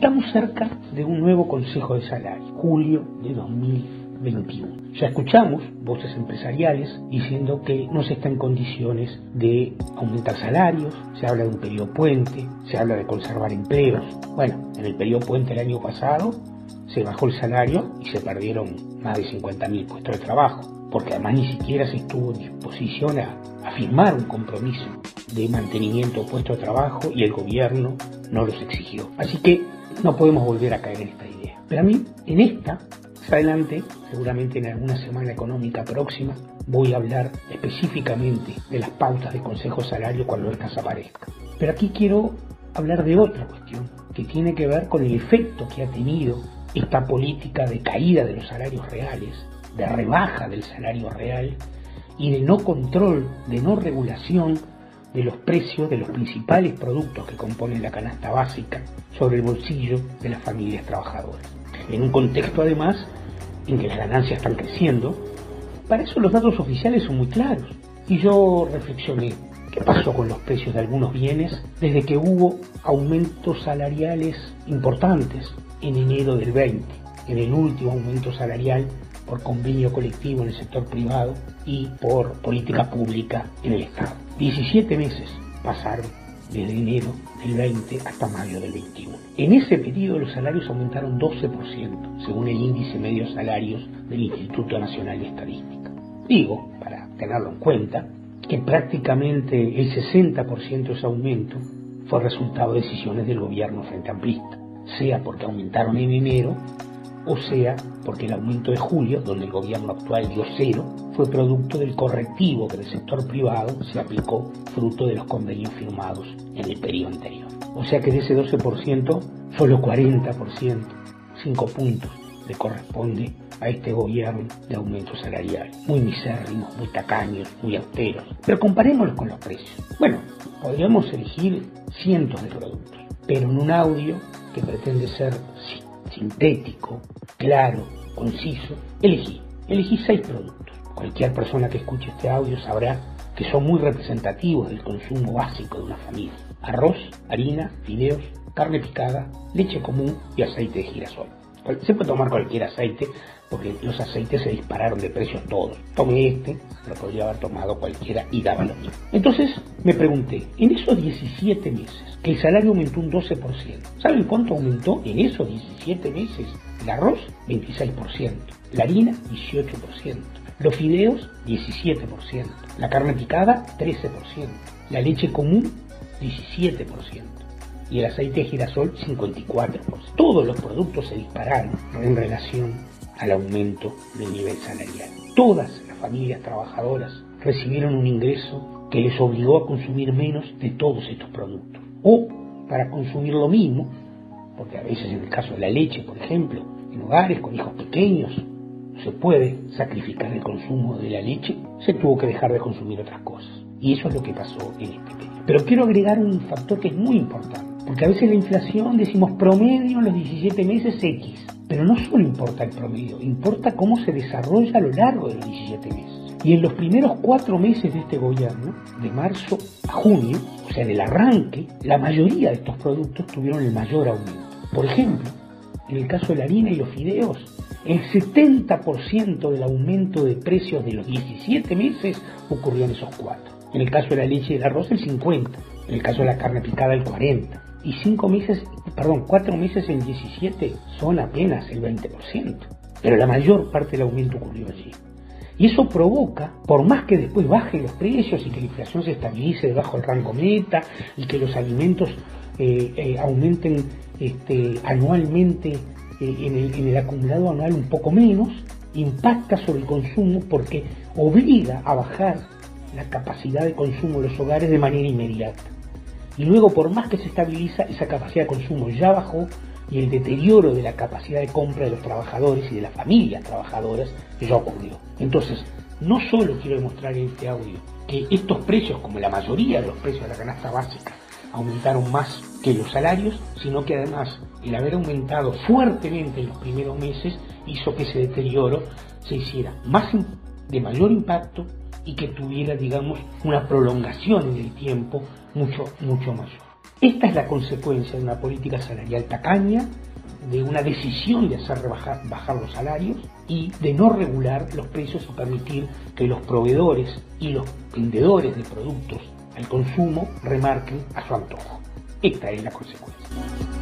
Estamos cerca de un nuevo Consejo de Salario, julio de 2021. Ya escuchamos voces empresariales diciendo que no se está en condiciones de aumentar salarios, se habla de un periodo puente, se habla de conservar empleos. Bueno, en el periodo puente el año pasado se bajó el salario y se perdieron más de 50.000 puestos de trabajo, porque además ni siquiera se estuvo en disposición a, firmar un compromiso de mantenimiento de puestos de trabajo y el gobierno no los exigió. Así que no podemos volver a caer en esta idea. Pero a mí, en esta, más adelante, seguramente en alguna semana económica próxima, voy a hablar específicamente de las pautas de consejo salario cuando estas aparezcan. Pero aquí quiero hablar de otra cuestión que tiene que ver con el efecto que ha tenido esta política de caída de los salarios reales, de rebaja del salario real y de no control, de no regulación de los precios de los principales productos que componen la canasta básica sobre el bolsillo de las familias trabajadoras. En un contexto además en que las ganancias están creciendo, para eso los datos oficiales son muy claros. Y yo reflexioné, ¿qué pasó con los precios de algunos bienes desde que hubo aumentos salariales importantes en enero del 20, en el último aumento salarial por convenio colectivo en el sector privado y por política pública en el Estado? 17 meses pasaron desde enero del 20 hasta mayo del 21. En ese periodo los salarios aumentaron 12%, según el índice medio salarios del Instituto Nacional de Estadística. Digo, para tenerlo en cuenta, que prácticamente el 60% de ese aumento fue resultado de decisiones del gobierno frente amplista, sea porque aumentaron en enero o sea porque el aumento de julio, donde el gobierno actual dio cero, fue producto del correctivo que el sector privado se aplicó fruto de los convenios firmados en el periodo anterior. O sea que de ese 12%, solo 40%, 5 puntos, le corresponde a este gobierno de aumento salarial. Muy misérrimos, muy tacaños, muy austeros. Pero comparémoslos con los precios. Bueno, podríamos elegir cientos de productos, pero en un audio que pretende ser sintético, claro, conciso, elegí, elegí seis productos. Cualquier persona que escuche este audio sabrá que son muy representativos del consumo básico de una familia. Arroz, harina, fideos, carne picada, leche común y aceite de girasol. Se puede tomar cualquier aceite porque los aceites se dispararon de precios todos. Tomé este, pero podría haber tomado cualquiera y daba lo mismo. Entonces me pregunté, en esos 17 meses, que el salario aumentó un 12%, ¿saben cuánto aumentó en esos 17 meses? El arroz, 26%, la harina, 18%, los fideos, 17%, la carne picada, 13%, la leche común, 17% y el aceite de girasol 54%. Todos los productos se dispararon en relación al aumento del nivel salarial. Todas familias trabajadoras recibieron un ingreso que les obligó a consumir menos de todos estos productos. O para consumir lo mismo, porque a veces en el caso de la leche, por ejemplo, en hogares con hijos pequeños, se puede sacrificar el consumo de la leche, se tuvo que dejar de consumir otras cosas. Y eso es lo que pasó en este periodo. Pero quiero agregar un factor que es muy importante, porque a veces la inflación decimos promedio en los 17 meses X. Pero no solo importa el promedio, importa cómo se desarrolla a lo largo de los 17 meses. Y en los primeros cuatro meses de este gobierno, de marzo a junio, o sea, del arranque, la mayoría de estos productos tuvieron el mayor aumento. Por ejemplo, en el caso de la harina y los fideos, el 70% del aumento de precios de los 17 meses ocurrió en esos cuatro. En el caso de la leche y el arroz, el 50%. En el caso de la carne picada, el 40% y cinco meses, perdón, cuatro meses en 17 son apenas el 20%. Pero la mayor parte del aumento ocurrió allí. Y eso provoca, por más que después bajen los precios y que la inflación se estabilice debajo del rango meta y que los alimentos eh, eh, aumenten este, anualmente eh, en, el, en el acumulado anual un poco menos, impacta sobre el consumo porque obliga a bajar la capacidad de consumo de los hogares de manera inmediata. Y luego, por más que se estabiliza, esa capacidad de consumo ya bajó y el deterioro de la capacidad de compra de los trabajadores y de las familias trabajadoras ya ocurrió. Entonces, no solo quiero demostrar en este audio que estos precios, como la mayoría de los precios de la canasta básica, aumentaron más que los salarios, sino que además el haber aumentado fuertemente en los primeros meses hizo que ese deterioro se hiciera más de mayor impacto y que tuviera, digamos, una prolongación en el tiempo mucho, mucho mayor. Esta es la consecuencia de una política salarial tacaña, de una decisión de hacer bajar, bajar los salarios y de no regular los precios o permitir que los proveedores y los vendedores de productos al consumo remarquen a su antojo. Esta es la consecuencia.